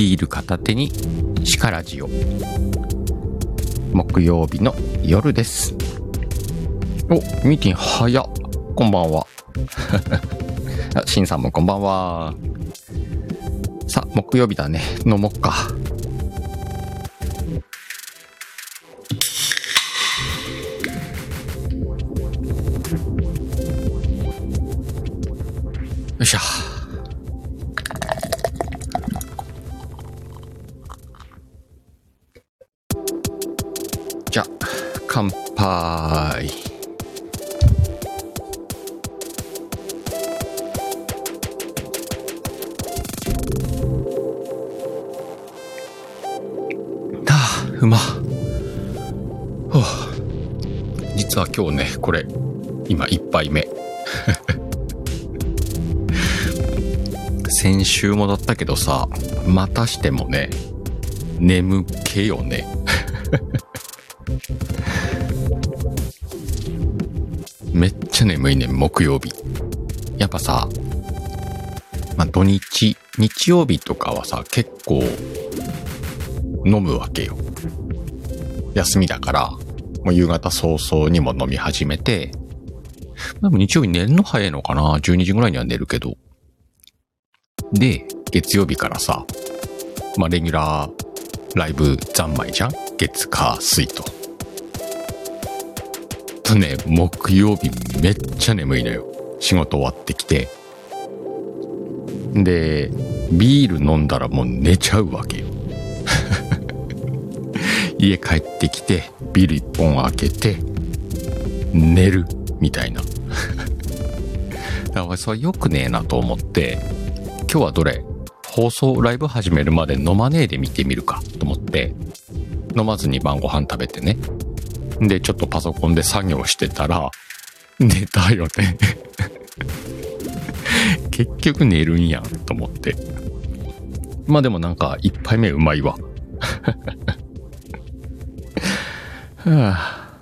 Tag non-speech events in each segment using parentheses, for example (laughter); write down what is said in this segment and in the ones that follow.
ビール片手にシカラジオ。木曜日の夜です。お、ミーティン早っ。こんばんは。(laughs) あ、しんさんもこんばんは。さ、木曜日だね。飲もっか。うま。ほう実は今日ね、これ、今一杯目。(laughs) 先週もだったけどさ、またしてもね、眠気よね。(laughs) めっちゃ眠いね、木曜日。やっぱさ、まあ、土日、日曜日とかはさ、結構、飲むわけよ。休みだから、もう夕方早々にも飲み始めて、でも日曜日寝るの早いのかな ?12 時ぐらいには寝るけど。で、月曜日からさ、まあ、レギュラーライブ三昧じゃん？月、火、水と。とね、木曜日めっちゃ眠いのよ。仕事終わってきて。で、ビール飲んだらもう寝ちゃうわけよ。家帰ってきて、ビール一本開けて、寝る、みたいな。(laughs) だからそれ良くねえなと思って、今日はどれ？放送ライブ始めるまで飲まねえで見てみるかと思って、飲まずに晩ご飯食べてね。で、ちょっとパソコンで作業してたら、寝たよね。(laughs) 結局寝るんやんと思って。まあでもなんか一杯目うまいわ。はあ、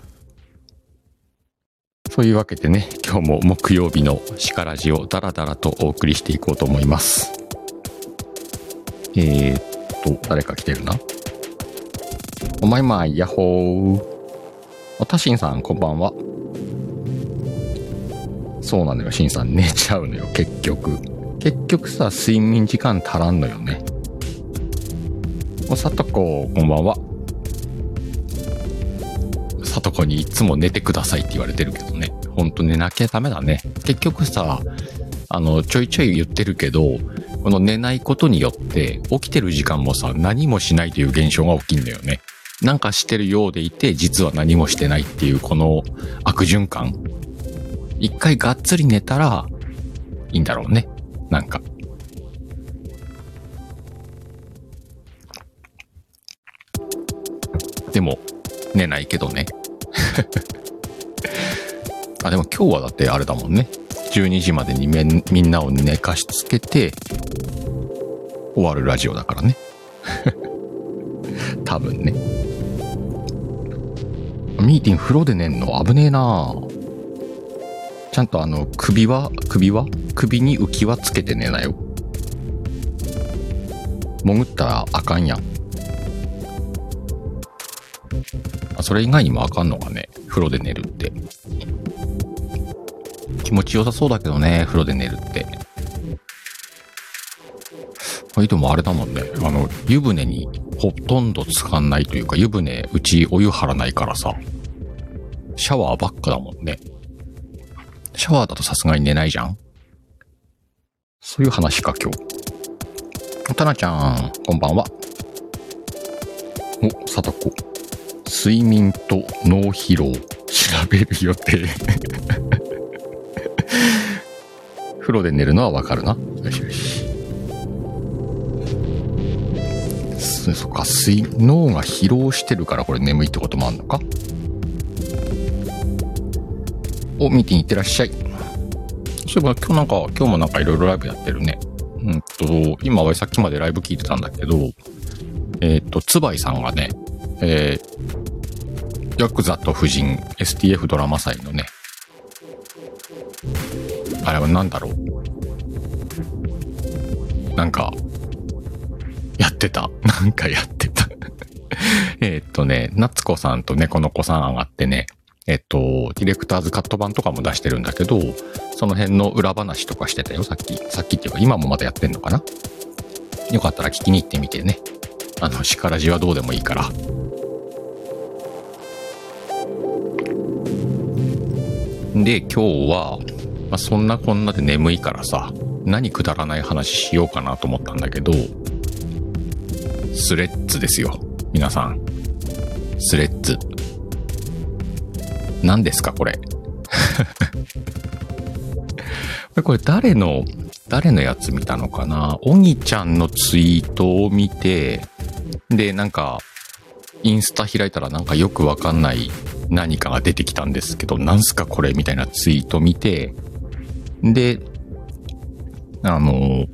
そういうわけでね、今日も木曜日のシカラジをダラダラとお送りしていこうと思います。えー、っと、誰か来てるな？おまいまい、やっほー。おたしんさん、こんばんは。そうなのよ、しんさん。寝ちゃうのよ、結局。結局さ、睡眠時間足らんのよね。お、さとこ、こんばんは。とこにいつも寝てくださいって言われてるけどね。ほんと寝なきゃダメだね。結局さ、あの、ちょいちょい言ってるけど、この寝ないことによって、起きてる時間もさ、何もしないという現象が起きんだよね。なんかしてるようでいて、実は何もしてないっていう、この悪循環。一回がっつり寝たら、いいんだろうね。なんか。でも、寝ないけどね。(laughs) あ、でも今日はだってあれだもんね。12時までにめんみんなを寝かしつけて、終わるラジオだからね。(laughs) 多分ね。ミーティング風呂で寝んの？危ねえなちゃんとあの、首は、首は首に浮き輪つけて寝なよ。潜ったらあかんやん。あ、それ以外にもあかんのかね。風呂で寝るって。気持ちよさそうだけどね、風呂で寝るって。いともあれだもんね。あの、湯船にほとんどつかないというか、湯船、うちお湯張らないからさ。シャワーばっかだもんね。シャワーだとさすがに寝ないじゃんそういう話か、今日。たなちゃん、こんばんは。お、さとこ。睡眠と脳疲労、調べる予定。風呂で寝るのはわかるな。よしよし。そそっか、睡、脳が疲労してるからこれ眠いってこともあんのか？お、ミーティン行ってらっしゃい。そういえば今日なんか、今日もなんかいろいろライブやってるね。うんと、今はさっきまでライブ聞いてたんだけど、えっ、と、つばいさんがね、えー、ヤクザと夫人 STF ドラマ祭のね、あれは何だろう。なんか、やってた。(laughs) なんかやってた。(laughs) えっとね、夏子さんと猫の子さん上がってね、えっと、ディレクターズカット版とかも出してるんだけど、その辺の裏話とかしてたよ、さっき。さっきっていうか、今もまだやってんのかな？よかったら聞きに行ってみてね。あの、叱らじはどうでもいいから。で、今日は、まあ、そんなこんなで眠いからさ、何くだらない話しようかなと思ったんだけど、スレッズですよ。皆さん。スレッズ。何ですか (laughs) これ？これ誰の、誰のやつ見たのかな？おぎちゃんのツイートを見て、で、なんか、インスタ開いたらなんかよくわかんない何かが出てきたんですけど、なんすかこれみたいなツイート見て、で、あの、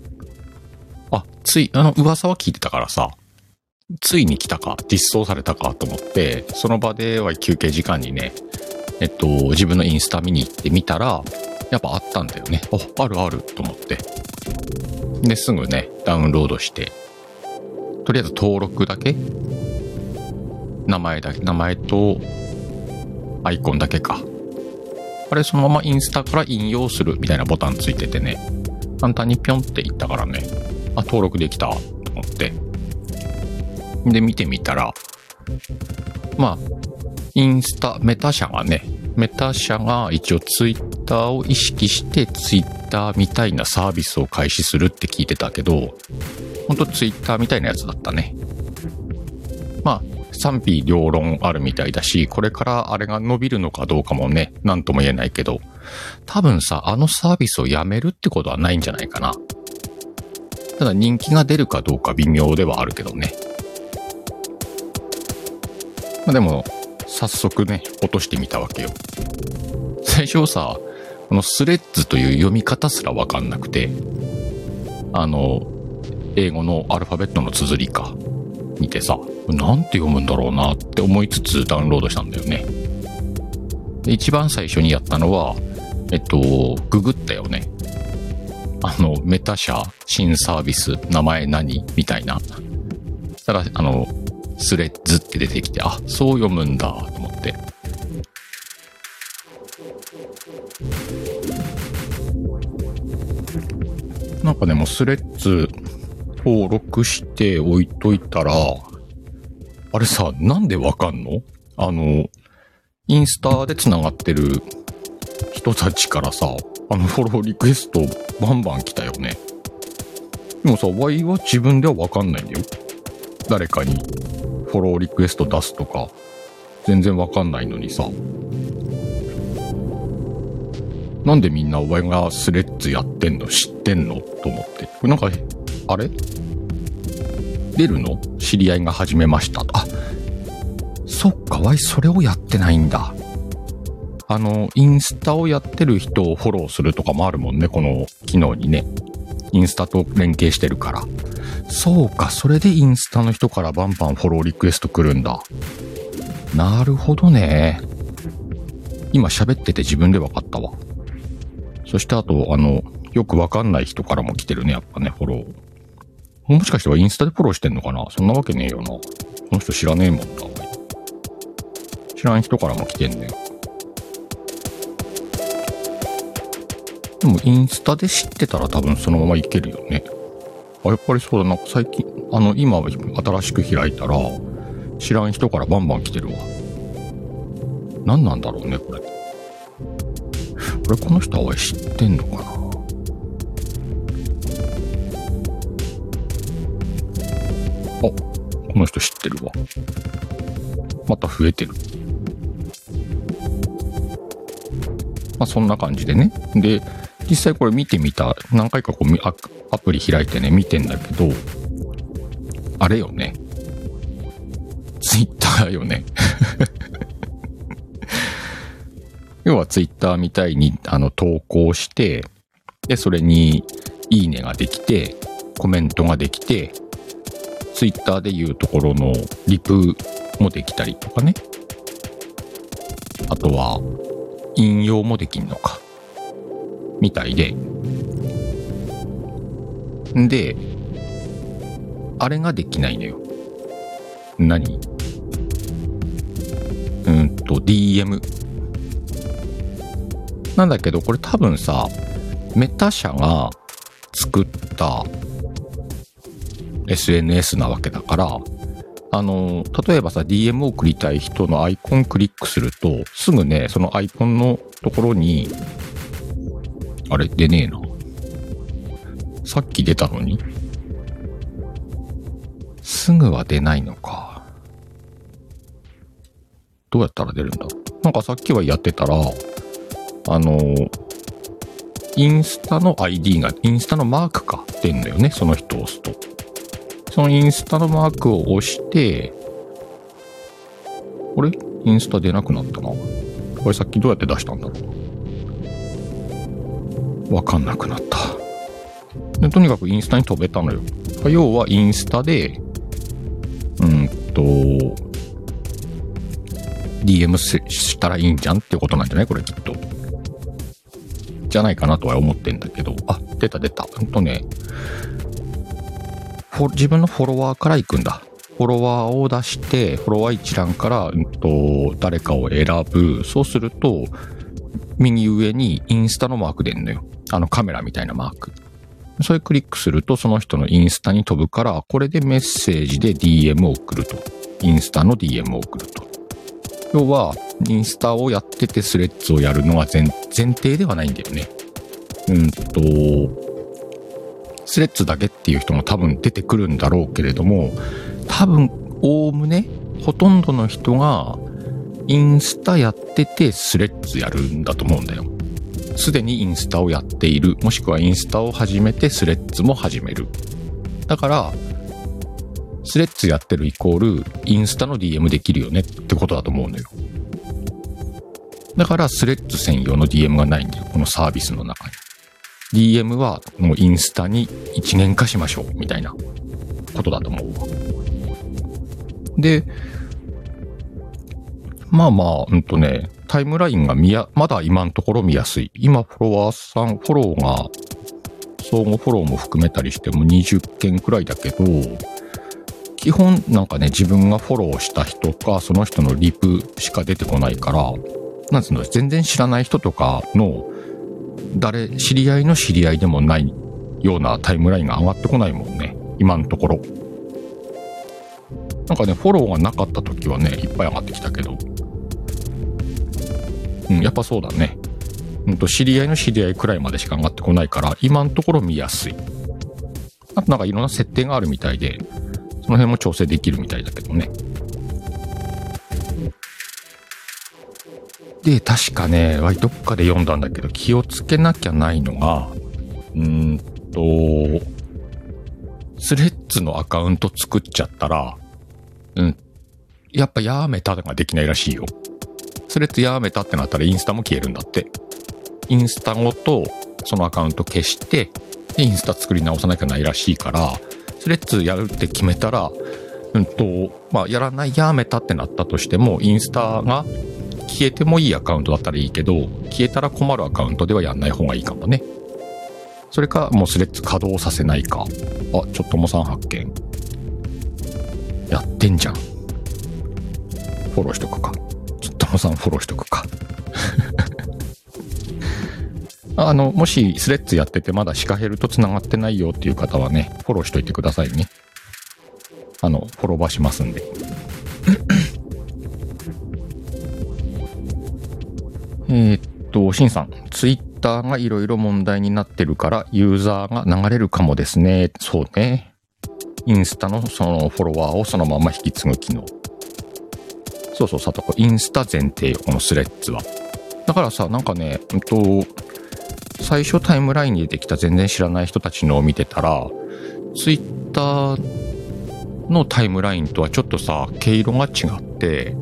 あ、つい、あの、噂は聞いてたからさ、ついに来たか、実装されたかと思って、その場では休憩時間にね、えっと、自分のインスタ見に行ってみたら、やっぱあったんだよね。あ、あるあると思って。で、すぐね、ダウンロードして、とりあえず登録だけ名前だけ、名前とアイコンだけか。あれそのままインスタから引用するみたいなボタンついててね、簡単にピョンっていったからね、あ、登録できたと思って。で、見てみたら、まあ、インスタ、メタ社がね、メタ社が一応ツイッターを意識してツイッターみたいなサービスを開始するって聞いてたけど、ほんとツイッターみたいなやつだったね。賛否両論あるみたいだし、これからあれが伸びるのかどうかもね、なんとも言えないけど、多分さ、あのサービスをやめるってことはないんじゃないかな。ただ人気が出るかどうか微妙ではあるけどね。まあでも、早速ね、落としてみたわけよ。最初さ、このスレッズという読み方すらわかんなくて、あの、英語のアルファベットの綴りか、見てさ、なんて読むんだろうなって思いつつダウンロードしたんだよね。一番最初にやったのは、えっと、ググったよね。あの、メタ社、新サービス、名前何みたいな。そしたら、あの、スレッズって出てきて、あ、そう読むんだ、と思って。なんかね、もスレッズ登録して置いといたら、あれさ、なんでわかんの？あの、インスタで繋がってる人たちからさ、あのフォローリクエストバンバン来たよね。でもさ、Y は自分ではわかんないんだよ。誰かにフォローリクエスト出すとか、全然わかんないのにさ。なんでみんなお前がスレッズやってんの？知ってんの？と思って。これなんか、あれ？出るの？知り合いが始めましたと。あ、そっか、わい、それをやってないんだ。あの、インスタをやってる人をフォローするとかもあるもんね、この機能にね。インスタと連携してるから。そうか、それでインスタの人からバンバンフォローリクエスト来るんだ。なるほどね。今喋ってて自分で分かったわ。そしてあと、あの、よくわかんない人からも来てるね、やっぱね、フォロー。もしかしてはインスタでフォローしてんのかな？そんなわけねえよな。この人知らねえもんな。知らん人からも来てんねでもインスタで知ってたら多分そのままいけるよね。あ、やっぱりそうだ、なんか最近、あの、今新しく開いたら、知らん人からバンバン来てるわ。何なんだろうね、これ。これこの人は知ってんのかな？この人知ってるわ。また増えてる。まあそんな感じでね。で、実際これ見てみた、何回かこうアアプリ開いてね、見てんだけど、あれよね。ツイッターよね。(laughs) 要はツイッターみたいにあの投稿して、で、それにいいねができて、コメントができて、ツイッターでいうところのリプもできたりとかね。あとは、引用もできんのか。みたいで。んで、あれができないのよ。何？うんと、DM。なんだけど、これ多分さ、メタ社が作った SNS なわけだから、あの、例えばさ、DM を送りたい人のアイコンクリックすると、すぐね、そのアイコンのところに、あれ、出ねえな。さっき出たのにすぐは出ないのか。どうやったら出るんだ？なんかさっきはやってたら、あの、インスタの ID が、インスタのマークか、出んのよね、その人を押すと。そのインスタのマークを押して、あれ？インスタ出なくなったな。これさっきどうやって出したんだろう？わかんなくなった。でとにかくインスタに飛べたのよ。要はインスタで、うんと、DM したらいいんじゃんってことなんじゃない？これきっと。じゃないかなとは思ってんだけど。あ、出た出た。ほんとね、自分のフォロワーから行くんだ。フォロワーを出して、フォロワー一覧から、うんと、誰かを選ぶ。そうすると、右上にインスタのマーク出んのよ。あのカメラみたいなマーク。それクリックすると、その人のインスタに飛ぶから、これでメッセージで DM を送ると。インスタの DM を送ると。要は、インスタをやっててスレッズをやるのが前前提ではないんだよね。うんと、スレッズだけっていう人も多分出てくるんだろうけれども、多分、おおむね、ほとんどの人が、インスタやっててスレッズやるんだと思うんだよ。すでにインスタをやっている、もしくはインスタを始めてスレッズも始める。だから、スレッズやってるイコール、インスタの DM できるよねってことだと思うのよ。だから、スレッズ専用の DM がないんだよ。このサービスの中に。DM はもうインスタに一元化しましょう、みたいなことだと思うわ。で、まあまあ、うんとね、タイムラインが見や、まだ今のところ見やすい。今、フォロワーさん、フォローが、相互フォローも含めたりしても20件くらいだけど、基本なんかね、自分がフォローした人か、その人のリプしか出てこないから、なんつうの、全然知らない人とかの、誰、知り合いの知り合いでもないようなタイムラインが上がってこないもんね。今のところ。なんかね、フォローがなかった時はね、いっぱい上がってきたけど。うん、やっぱそうだね。うんと、知り合いの知り合いくらいまでしか上がってこないから、今のところ見やすい。あとなんかいろんな設定があるみたいで、その辺も調整できるみたいだけどね。で、確かね、わいどっかで読んだんだけど、気をつけなきゃないのが、うんと、スレッズのアカウント作っちゃったら、うん、やっぱやめたができないらしいよ。スレッズやめたってなったらインスタも消えるんだって。インスタごとそのアカウント消して、でインスタ作り直さなきゃないらしいから、スレッズやるって決めたら、うんと、まあ、やらない、やめたってなったとしても、インスタが消えてもいいアカウントだったらいいけど、消えたら困るアカウントではやんない方がいいかもね。それか、もうスレッズ稼働させないか。あ、ちょっともさん発見。やってんじゃん。フォローしとくか。ちょっともさんフォローしとくか。(laughs) あの、もしスレッズやっててまだシカヘルと繋がってないよっていう方はね、フォローしといてくださいね。あの、フォローバーしますんで。えーっと、シンさん、ツイッターがいろいろ問題になってるから、ユーザーが流れるかもですね。そうね。インスタのそのフォロワーをそのまま引き継ぐ機能。そうそう、さとこ、インスタ前提よ、このスレッズは。だからさ、なんかね、うんと、最初タイムラインに出てきた全然知らない人たちのを見てたら、ツイッターのタイムラインとはちょっとさ、毛色が違って、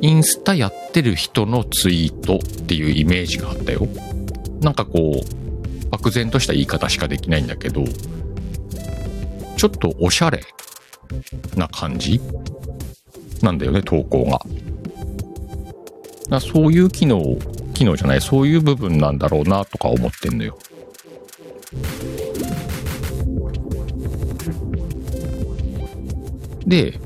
インスタやってる人のツイートっていうイメージがあったよ。なんかこう、漠然とした言い方しかできないんだけど、ちょっとおしゃれな感じ？なんだよね、投稿が。だそういう機能、機能じゃない、そういう部分なんだろうなとか思ってんのよ。で、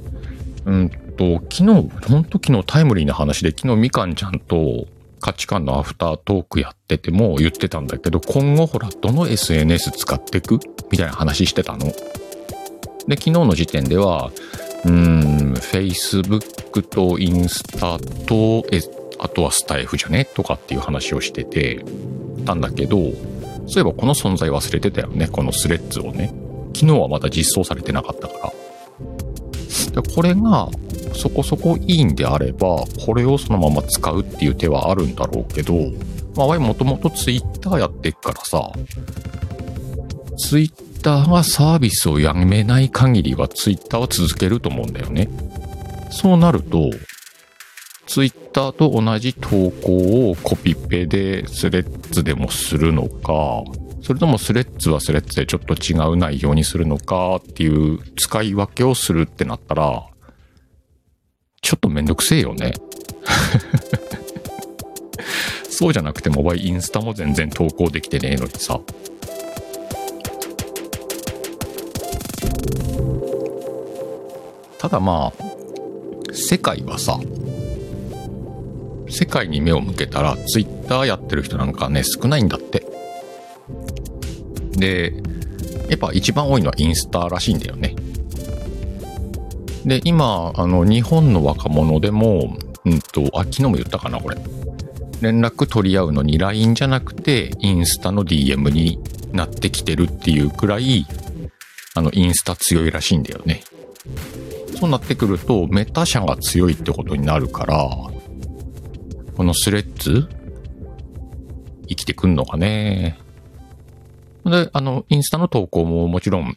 うんと、昨日、ほんと昨日タイムリーな話で、昨日みかんちゃんと価値観のアフタートークやってても言ってたんだけど、今後ほら、どの SNS 使ってく？みたいな話してたの。で、昨日の時点では、うーん、Facebook とインスタと、え、あとはスタイフじゃね？とかっていう話をしてて、たんだけど、そういえばこの存在忘れてたよね、このスレッズをね。昨日はまだ実装されてなかったから。でこれがそこそこいいんであれば、これをそのまま使うっていう手はあるんだろうけど、まあ、もともと Twitter やってっからさ、Twitter がサービスをやめない限りは Twitter は続けると思うんだよね。そうなると、Twitter と同じ投稿をコピペでスレッズでもするのか、それともスレッズはスレッズでちょっと違う内容にするのかっていう使い分けをするってなったら、ちょっとめんどくせえよね。(laughs) そうじゃなくても、インスタも全然投稿できてねえのにさ。ただまあ、世界はさ、世界に目を向けたら、ツイッターやってる人なんかね、少ないんだって。で、やっぱ一番多いのはインスタらしいんだよね。で、今、あの、日本の若者でも、うんと、あ、昨日も言ったかな、これ。連絡取り合うのに LINE じゃなくて、インスタの DM になってきてるっていうくらい、あの、インスタ強いらしいんだよね。そうなってくると、メタ社が強いってことになるから、このスレッズ生きてくんのかね。で、あの、インスタの投稿ももちろん、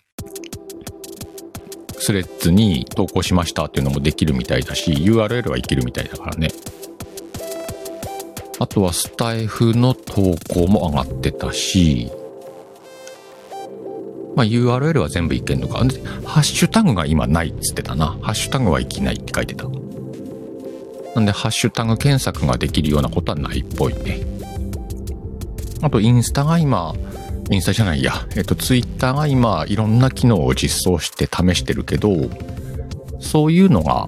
スレッズに投稿しましたっていうのもできるみたいだし、URL はいけるみたいだからね。あとはスタイフの投稿も上がってたし、まあ、URL は全部いけんのか。ハッシュタグが今ないっつってたな。ハッシュタグはいけないって書いてた。なんで、ハッシュタグ検索ができるようなことはないっぽいね。あと、インスタが今、インスタじゃないや、えっと、ツイッターが今、いろんな機能を実装して試してるけど、そういうのが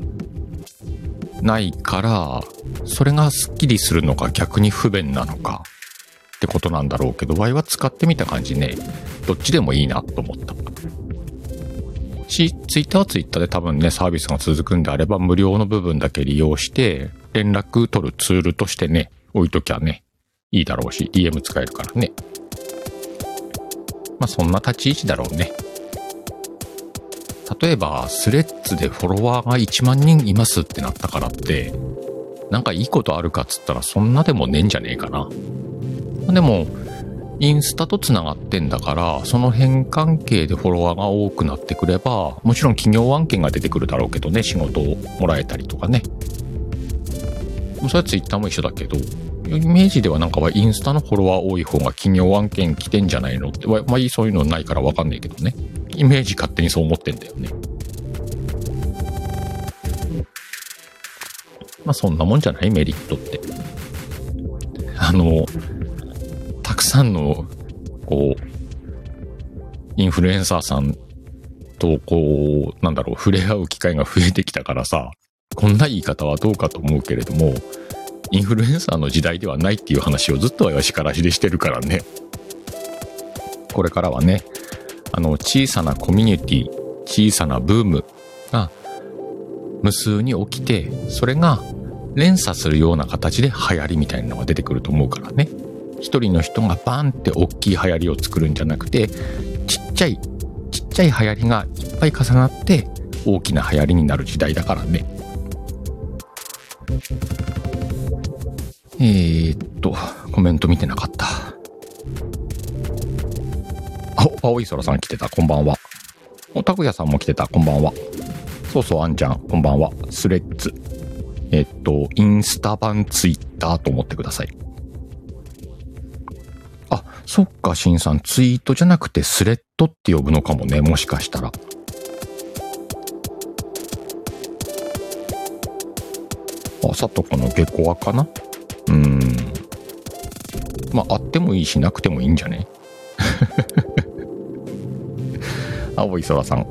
ないから、それがスッキリするのか逆に不便なのかってことなんだろうけど、ワイは使ってみた感じね、どっちでもいいなと思った。し、ツイッターはツイッターで多分ね、サービスが続くんであれば、無料の部分だけ利用して、連絡取るツールとしてね、置いときゃね、いいだろうし、DM 使えるからね。まあそんな立ち位置だろうね。例えば、スレッズでフォロワーが1万人いますってなったからって、なんかいいことあるかっつったらそんなでもねえんじゃねえかな。でも、インスタと繋がってんだから、その辺関係でフォロワーが多くなってくれば、もちろん企業案件が出てくるだろうけどね、仕事をもらえたりとかね。それはツイッターも一緒だけど、イメージではなんかはインスタのフォロワー多い方が企業案件来てんじゃないのって、まあそういうのないからわかんないけどね。イメージ勝手にそう思ってんだよね。まあそんなもんじゃないメリットって。あの、たくさんの、こう、インフルエンサーさんと、こう、なんだろう、触れ合う機会が増えてきたからさ、こんな言い方はどうかと思うけれども、インフルエンサーの時代ではないっていう話をずっと私からしでしてるからね。これからはね、あの、小さなコミュニティ、小さなブームが無数に起きて、それが連鎖するような形で流行りみたいなのが出てくると思うからね。一人の人がバンって大きい流行りを作るんじゃなくて、ちっちゃい、ちっちゃい流行りがいっぱい重なって大きな流行りになる時代だからね。えー、っと、コメント見てなかった。あ、青い空さん来てた、こんばんは。お、たくやさんも来てた、こんばんは。そうそう、あんちゃん、こんばんは。スレッズ。えっと、インスタ版ツイッターと思ってください。あ、そっか、しんさん、ツイートじゃなくてスレッドって呼ぶのかもね、もしかしたら。あ、さとこの下校かな？うん。まあ、あってもいいし、なくてもいいんじゃね？(laughs) 青い空さん。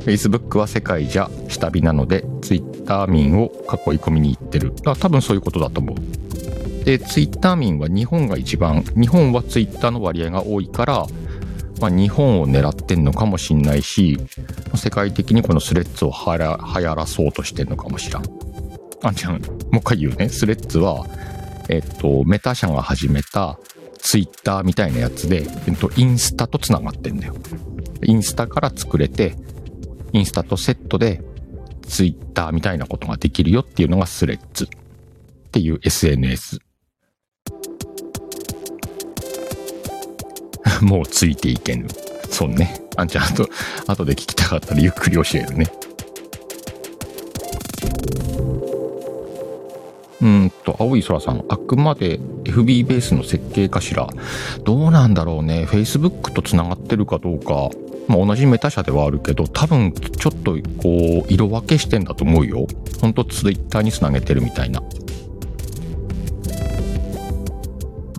Facebook は世界じゃ下火なので Twitter 民を囲い込みに行ってるあ多分そういうことだと思うで Twitter 民は日本が一番日本は Twitter の割合が多いからまあ、日本を狙ってんのかもしんないし、世界的にこのスレッズをはら流行らそうとしてんのかもしらん。あんちゃん、もう一回言うね。スレッズは、えっと、メタ社が始めたツイッターみたいなやつで、えっと、インスタと繋がってんだよ。インスタから作れて、インスタとセットでツイッターみたいなことができるよっていうのがスレッズっていう SNS。(laughs) もうついていけぬ。そうね。あんちゃん、あと、後で聞きたかったらゆっくり教えるね。うんと、青い空さん、あくまで FB ベースの設計かしら。どうなんだろうね。Facebook と繋がってるかどうか。まあ、同じメタ社ではあるけど、多分ちょっとこう、色分けしてんだと思うよ。ほんと Twitter に繋げてるみたいな。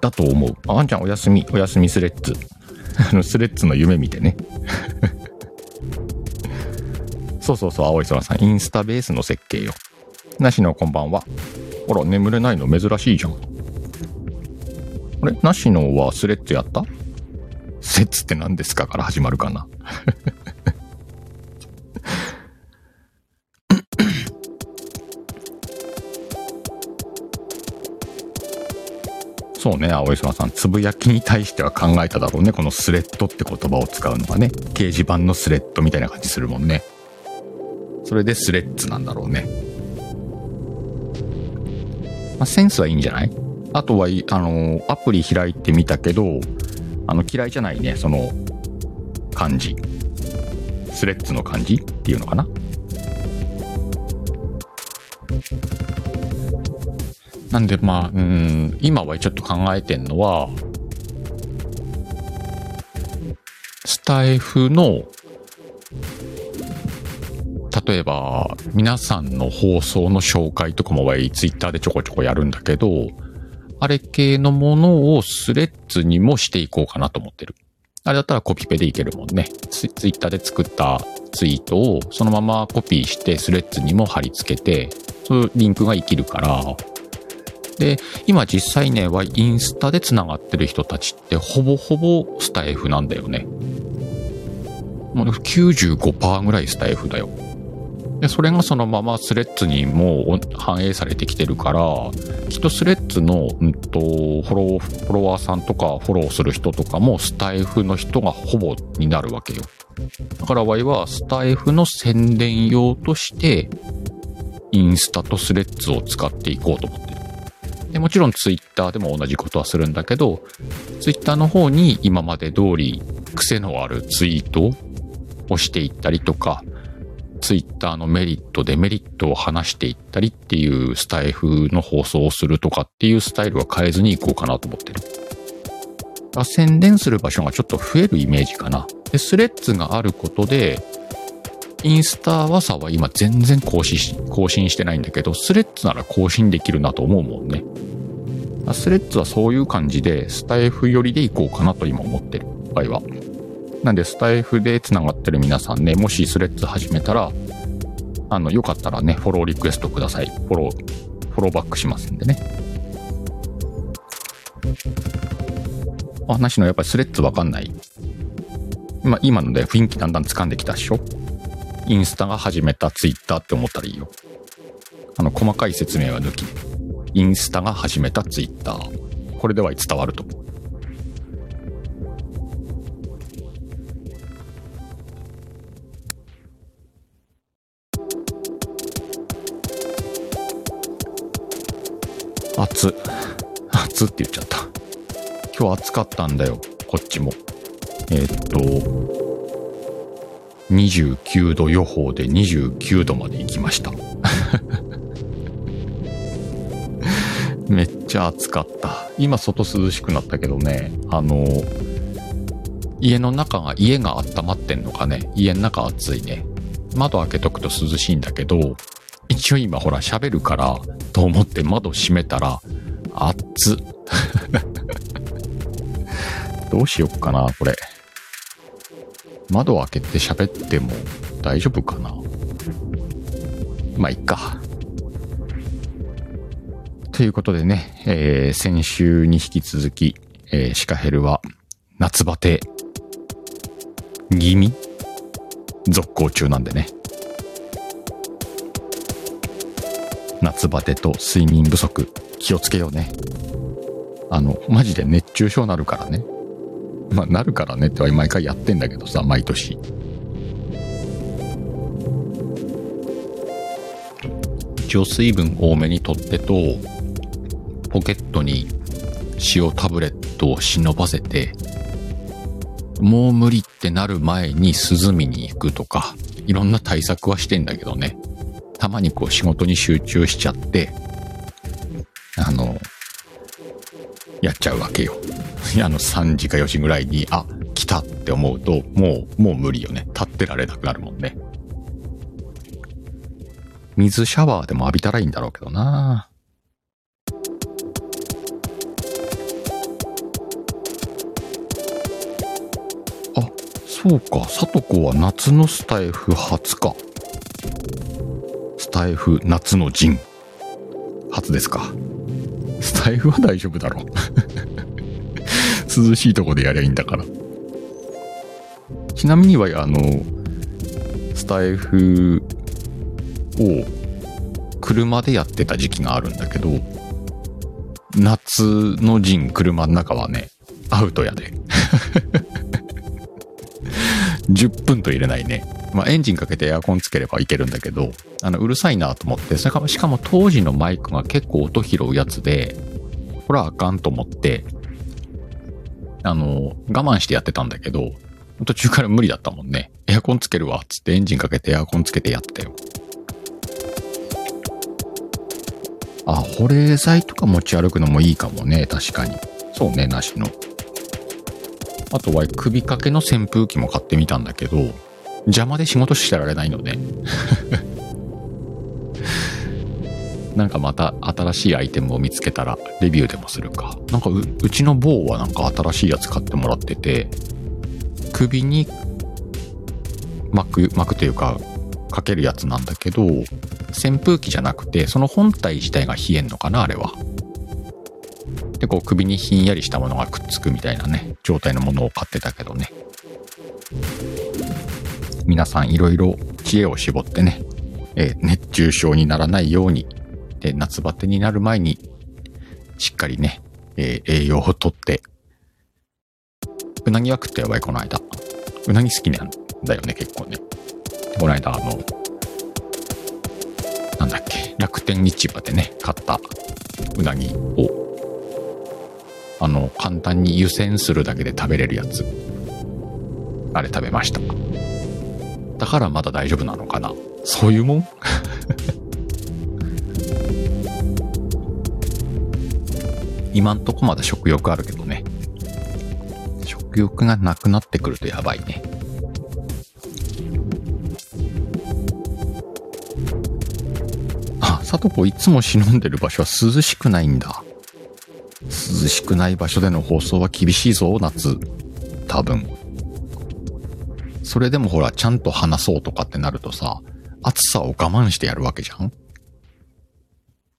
だと思う。あんちゃんおやすみ、おやすみスレッズ。(laughs) あの、スレッズの夢見てね。(laughs) そうそうそう、青い空さん、インスタベースの設計よ。なしのこんばんは。ほら、眠れないの？珍しいじゃん。あれ？なしのはスレッズやった？スレッズって何ですかから始まるかな。そうね、青空さん。つぶやきに対しては考えただろうね。このスレッドって言葉を使うのがね。掲示板のスレッドみたいな感じするもんね。それでスレッズなんだろうね。まあ、センスはいいんじゃない？あとは、あの、アプリ開いてみたけど、あの、嫌いじゃないね。その、漢字。スレッズの漢字っていうのかな？なんでまあ、うん、今はちょっと考えてんのは、スタイフの、例えば、皆さんの放送の紹介とかもツイッターでちょこちょこやるんだけど、あれ系のものをスレッズにもしていこうかなと思ってる。あれだったらコピペでいけるもんね。ツイッターで作ったツイートをそのままコピーしてスレッズにも貼り付けて、そういうリンクが生きるから、で、今実際ね、はインスタで繋がってる人たちってほぼほぼスタイフなんだよね。もう95%ぐらいスタイフだよ。で、それがそのままスレッズにも反映されてきてるから、きっとスレッズの、うんと、フォロ、フォロワーさんとかフォローする人とかもスタイフの人がほぼになるわけよ。だからワイはスタイフの宣伝用として、インスタとスレッズを使っていこうと思ってる。でもちろんツイッターでも同じことはするんだけど、ツイッターの方に今まで通り癖のあるツイートをしていったりとか、ツイッターのメリット、デメリットを話していったりっていうスタイフの放送をするとかっていうスタイルは変えずにいこうかなと思ってる。宣伝する場所がちょっと増えるイメージかな。で、スレッズがあることで、インスタはさは今全然更新更新してないんだけど、スレッズなら更新できるなと思うもんね。スレッズはそういう感じで、スタイフ寄りでいこうかなと今思ってる場合は。なんで、スタイフで繋がってる皆さんね、もしスレッズ始めたら、あの、よかったらね、フォローリクエストください。フォロー、フォローバックしますんでね。あ、なしのやっぱりスレッズわかんない。ま、今ので雰囲気だんだん掴んできたでしょインスタが始めたツイッターって思ったらいいよ。あの、細かい説明は抜き。インスタが始めたツイッター。これでは伝わると思う。暑。暑って言っちゃった。今日暑かったんだよ。こっちも。えー、っと、29度予報で29度まで行きました。(laughs) めっちゃ暑かった。今外涼しくなったけどね、あの、家の中が、家が温まってんのかね。家の中暑いね。窓開けとくと涼しいんだけど、一応今ほら喋るからと思って窓閉めたら、暑っ。(laughs) どうしよっかな、これ。窓開けて喋っても大丈夫かなまあ、いっか。ということでね、えー、先週に引き続き、えー、シカヘルは夏バテ気味？続行中なんでね。夏バテと睡眠不足気をつけようね。あの、マジで熱中症なるからね。まあ、なるからねっては毎回やってんだけどさ、毎年。一応水分多めにとってと、ポケットに塩タブレットを忍ばせて、もう無理ってなる前に涼みに行くとか、いろんな対策はしてんだけどね。たまにこう仕事に集中しちゃって、あの、やっちゃうわけよ。(laughs) あの3時か4時ぐらいに、あ、来たって思うと、もう、もう無理よね。立ってられなくなるもんね。水シャワーでも浴びたらいいんだろうけどなあ、そうか。さとこは夏のスタイフ初か。タイフ夏の陣。初ですか。スタイフは大丈夫だろう。(laughs) 涼しいとこでやりゃいいんだから。ちなみには、あの、スタイフを車でやってた時期があるんだけど、夏の陣車の中はね、アウトやで。(laughs) 10分と入れないね。まあ、エンジンかけてエアコンつければいけるんだけど、あの、うるさいなと思って、それかしかも当時のマイクが結構音拾うやつで、これはあかんと思って、あの、我慢してやってたんだけど、途中から無理だったもんね。エアコンつけるわ、つってエンジンかけてエアコンつけてやってたよ。あ、保冷剤とか持ち歩くのもいいかもね、確かに。そうね、なしの。あとは首掛けの扇風機も買ってみたんだけど、邪魔で仕事してられないので。(laughs) なんかまた新しいアイテムを見つけたらレビューでもするか。なんかうちの某はなんか新しいやつ買ってもらってて、首に巻く、巻くというか、かけるやつなんだけど、扇風機じゃなくて、その本体自体が冷えんのかな、あれは。で、こう首にひんやりしたものがくっつくみたいなね、状態のものを買ってたけどね。皆さんいろいろ知恵を絞ってね、えー、熱中症にならないようにで、夏バテになる前に、しっかりね、えー、栄養をとって、うなぎは食ったやばい、この間。うなぎ好きなんだよね、結構ね。この間、あの、なんだっけ、楽天市場でね、買ったうなぎを、あの、簡単に湯煎するだけで食べれるやつ。あれ食べました。だからまだ大丈夫なのかなそういうもん？(laughs) 今んとこまだ食欲あるけどね。食欲がなくなってくるとやばいね。あ、さとこいつも忍んでる場所は涼しくないんだ。涼しくない場所での放送は厳しいぞ、夏。多分。それでもほら、ちゃんと話そうとかってなるとさ、暑さを我慢してやるわけじゃん？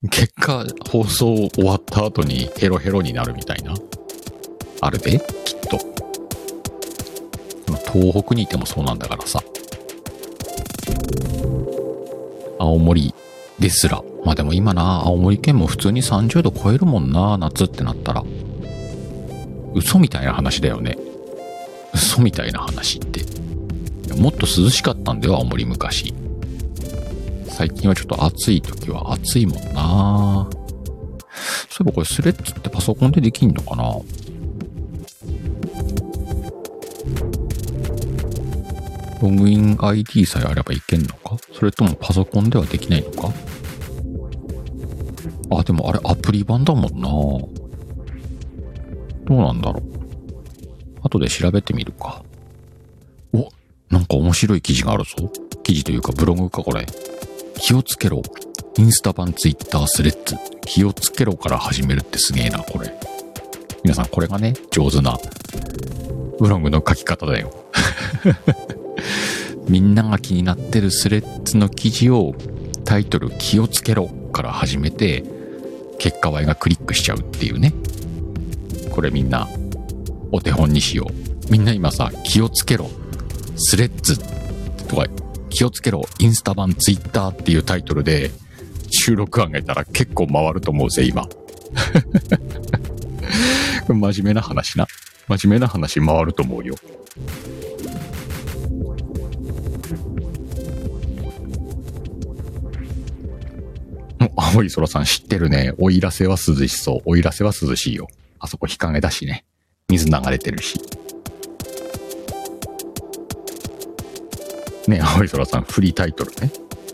結果、放送終わった後にヘロヘロになるみたいな？あるで、きっと。東北にいてもそうなんだからさ。青森ですら。まあでも今な、青森県も普通に30度超えるもんな、夏ってなったら。嘘みたいな話だよね。嘘みたいな話って。もっと涼しかったんだよ、青森昔。最近はちょっと暑い時は暑いもんな。そういえばこれスレッズってパソコンでできんのかな？ログイン ID さえあればいけんのか？それともパソコンではできないのか？あ、でもあれアプリ版だもんな。どうなんだろう。後で調べてみるか。なんか面白い記事があるぞ。記事というかブログかこれ。気をつけろ。インスタ版、ツイッター、スレッズ。気をつけろから始めるってすげえな、これ。皆さん、これがね、上手なブログの書き方だよ。(laughs) みんなが気になってるスレッズの記事をタイトル気をつけろから始めて、結果 Y がクリックしちゃうっていうね。これみんなお手本にしよう。みんな今さ、気をつけろ。スレッズとか、気をつけろ。インスタ版ツイッターっていうタイトルで収録上げたら結構回ると思うぜ、今。(laughs) 真面目な話な。真面目な話回ると思うよ。青い空さん知ってるね。おいらせは涼しそう。おいらせは涼しいよ。あそこ日陰だしね。水流れてるし。ね、(laughs) 青い空さん、フリータイトルね。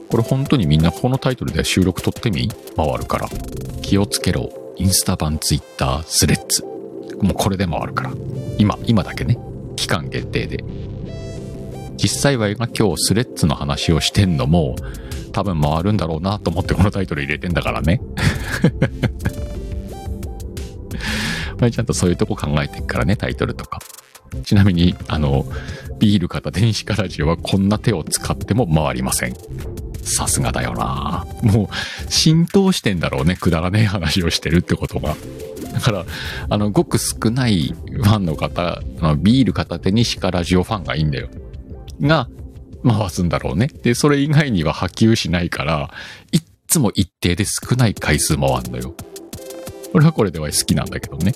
これ本当にみんなこのタイトルで収録撮ってみ回るから。気をつけろ。インスタ版、ツイッター、スレッズ。もうこれで回るから。今、今だけね。期間限定で。実際は今今日スレッズの話をしてんのも、多分回るんだろうなと思ってこのタイトル入れてんだからね。まあ、ちゃんとそういうとこ考えてっからね、タイトルとか。ちなみに、あの、ビール型電子化ラジオはこんな手を使っても回りません。さすがだよなもう、浸透してんだろうね。くだらねえ話をしてるってことが。だから、あの、ごく少ないファンの方、あのビール片手にシカラジオファンがいいんだよ。が、回すんだろうね。で、それ以外には波及しないから、いっつも一定で少ない回数回んのよ。俺はこれでは好きなんだけどね。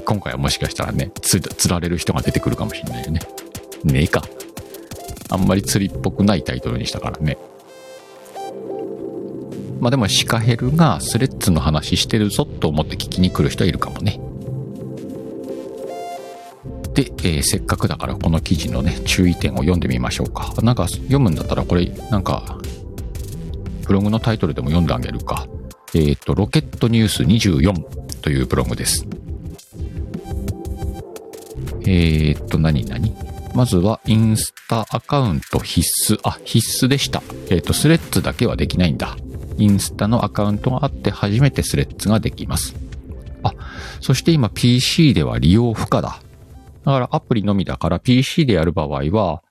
今回はもしかしたらね、つ、釣られる人が出てくるかもしんないよね。ねえか。あんまり釣りっぽくないタイトルにしたからね。まあでもシカヘルがスレッズの話してるぞと思って聞きに来る人いるかもね。で、えー、せっかくだからこの記事のね、注意点を読んでみましょうか。なんか読むんだったらこれ、なんか、ブログのタイトルでも読んであげるか。えっ、ー、と、ロケットニュース24というブログです。えっ、ー、と、何何？まずは、インスタアカウント必須。あ、必須でした。えっ、と、スレッズだけはできないんだ。インスタのアカウントがあって初めてスレッズができます。あ、そして今 PC では利用不可だ。だからアプリのみだから PC でやる場合は、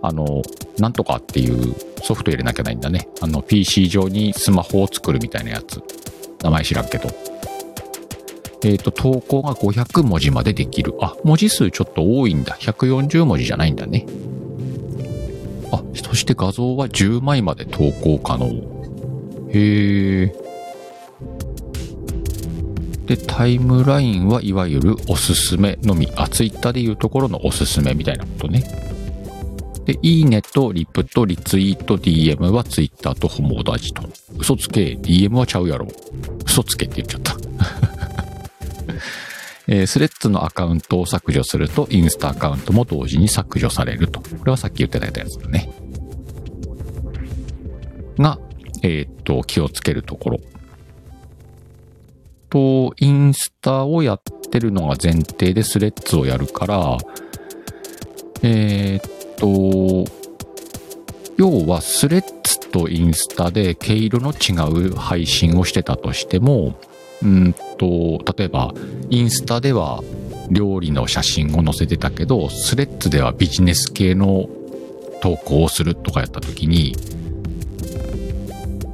あの、なんとかっていうソフト入れなきゃないんだね。あの、PC 上にスマホを作るみたいなやつ。名前知らんけど。えっ、ー、と、投稿が500文字までできる。あ、文字数ちょっと多いんだ。140文字じゃないんだね。あ、そして画像は10枚まで投稿可能。へえ。で、タイムラインはいわゆるおすすめのみ。あ、ツイッターでいうところのおすすめみたいなことね。で、いいねとリプとリツイート DM はツイッターと友達と。嘘つけ、DM はちゃうやろ。嘘つけって言っちゃった。えー、スレッズのアカウントを削除すると、インスタアカウントも同時に削除されると。これはさっき言ってたやつだね。が、えー、っと、気をつけるところ。と、インスタをやってるのが前提でスレッズをやるから、えー、っと、要はスレッズとインスタで毛色の違う配信をしてたとしても、うんと、例えば、インスタでは料理の写真を載せてたけど、スレッズではビジネス系の投稿をするとかやった時に、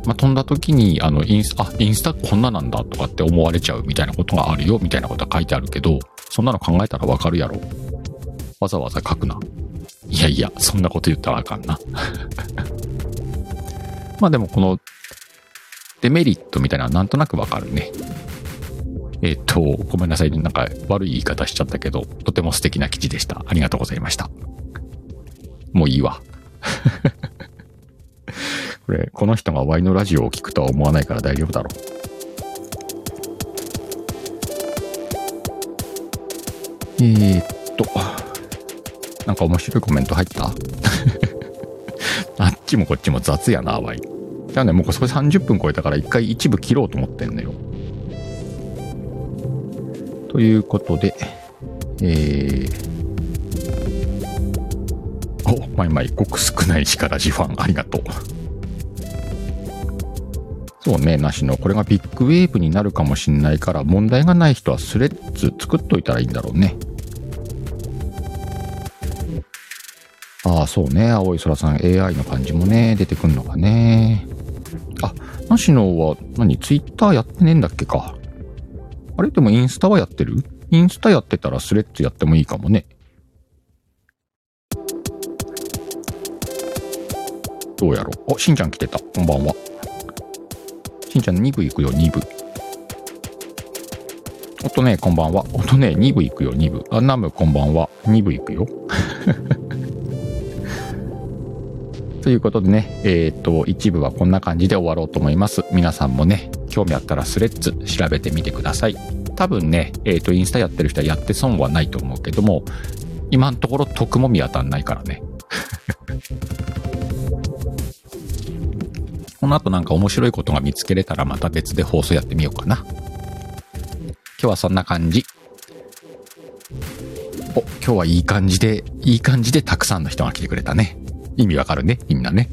まあ、飛んだ時に、あの、インスタ、あ、インスタこんななんだとかって思われちゃうみたいなことがあるよ、みたいなことは書いてあるけど、そんなの考えたらわかるやろ。わざわざ書くな。いやいや、そんなこと言ったらあかんな。(laughs) まあでもこのデメリットみたいなのはなんとなくわかるね。えっ、と、ごめんなさい。なんか悪い言い方しちゃったけど、とても素敵な記事でした。ありがとうございました。もういいわ。(laughs) これ、この人がワイのラジオを聞くとは思わないから大丈夫だろう。えー、っと、なんか面白いコメント入った？(laughs) あっちもこっちも雑やな、ワイ。ゃあね、もうそれ30分超えたから一回一部切ろうと思ってんのよ。ということで、えー、お、まいまい、ごく少ない力ジファン、ありがとう。そうね、なしの。これがビッグウェーブになるかもしんないから、問題がない人はスレッズ作っといたらいいんだろうね。ああ、そうね。青い空さん AI の感じもね、出てくんのかね。あ、なしのは何ツイッターやってねえんだっけか。あれ？でもインスタはやってる？インスタやってたらスレッズやってもいいかもね。どうやろう？あ、しんちゃん来てた。こんばんは。しんちゃん2部行くよ、2部。おとね、こんばんは。おとね、2部行くよ、2部。あ、ナムこんばんは。2部行くよ。ということでね、えっ、と、一部はこんな感じで終わろうと思います。皆さんもね、興味あったらスレッズ調べてみてください。多分ね、えっ、と、インスタやってる人はやって損はないと思うけども、今のところ得も見当たんないからね。(laughs) この後なんか面白いことが見つけれたらまた別で放送やってみようかな。今日はそんな感じ。お、今日はいい感じで、いい感じでたくさんの人が来てくれたね。意味わかるね、みんなね。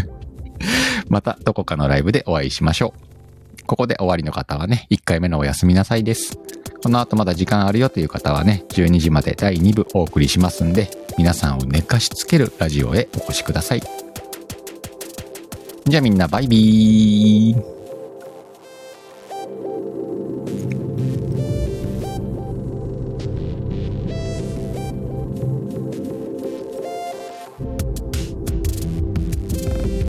(laughs) またどこかのライブでお会いしましょう。ここで終わりの方はね、1回目のおやすみなさいです。この後まだ時間あるよという方はね、12時まで第2部お送りしますんで、皆さんを寝かしつけるラジオへお越しください。じゃあみんなバイビー。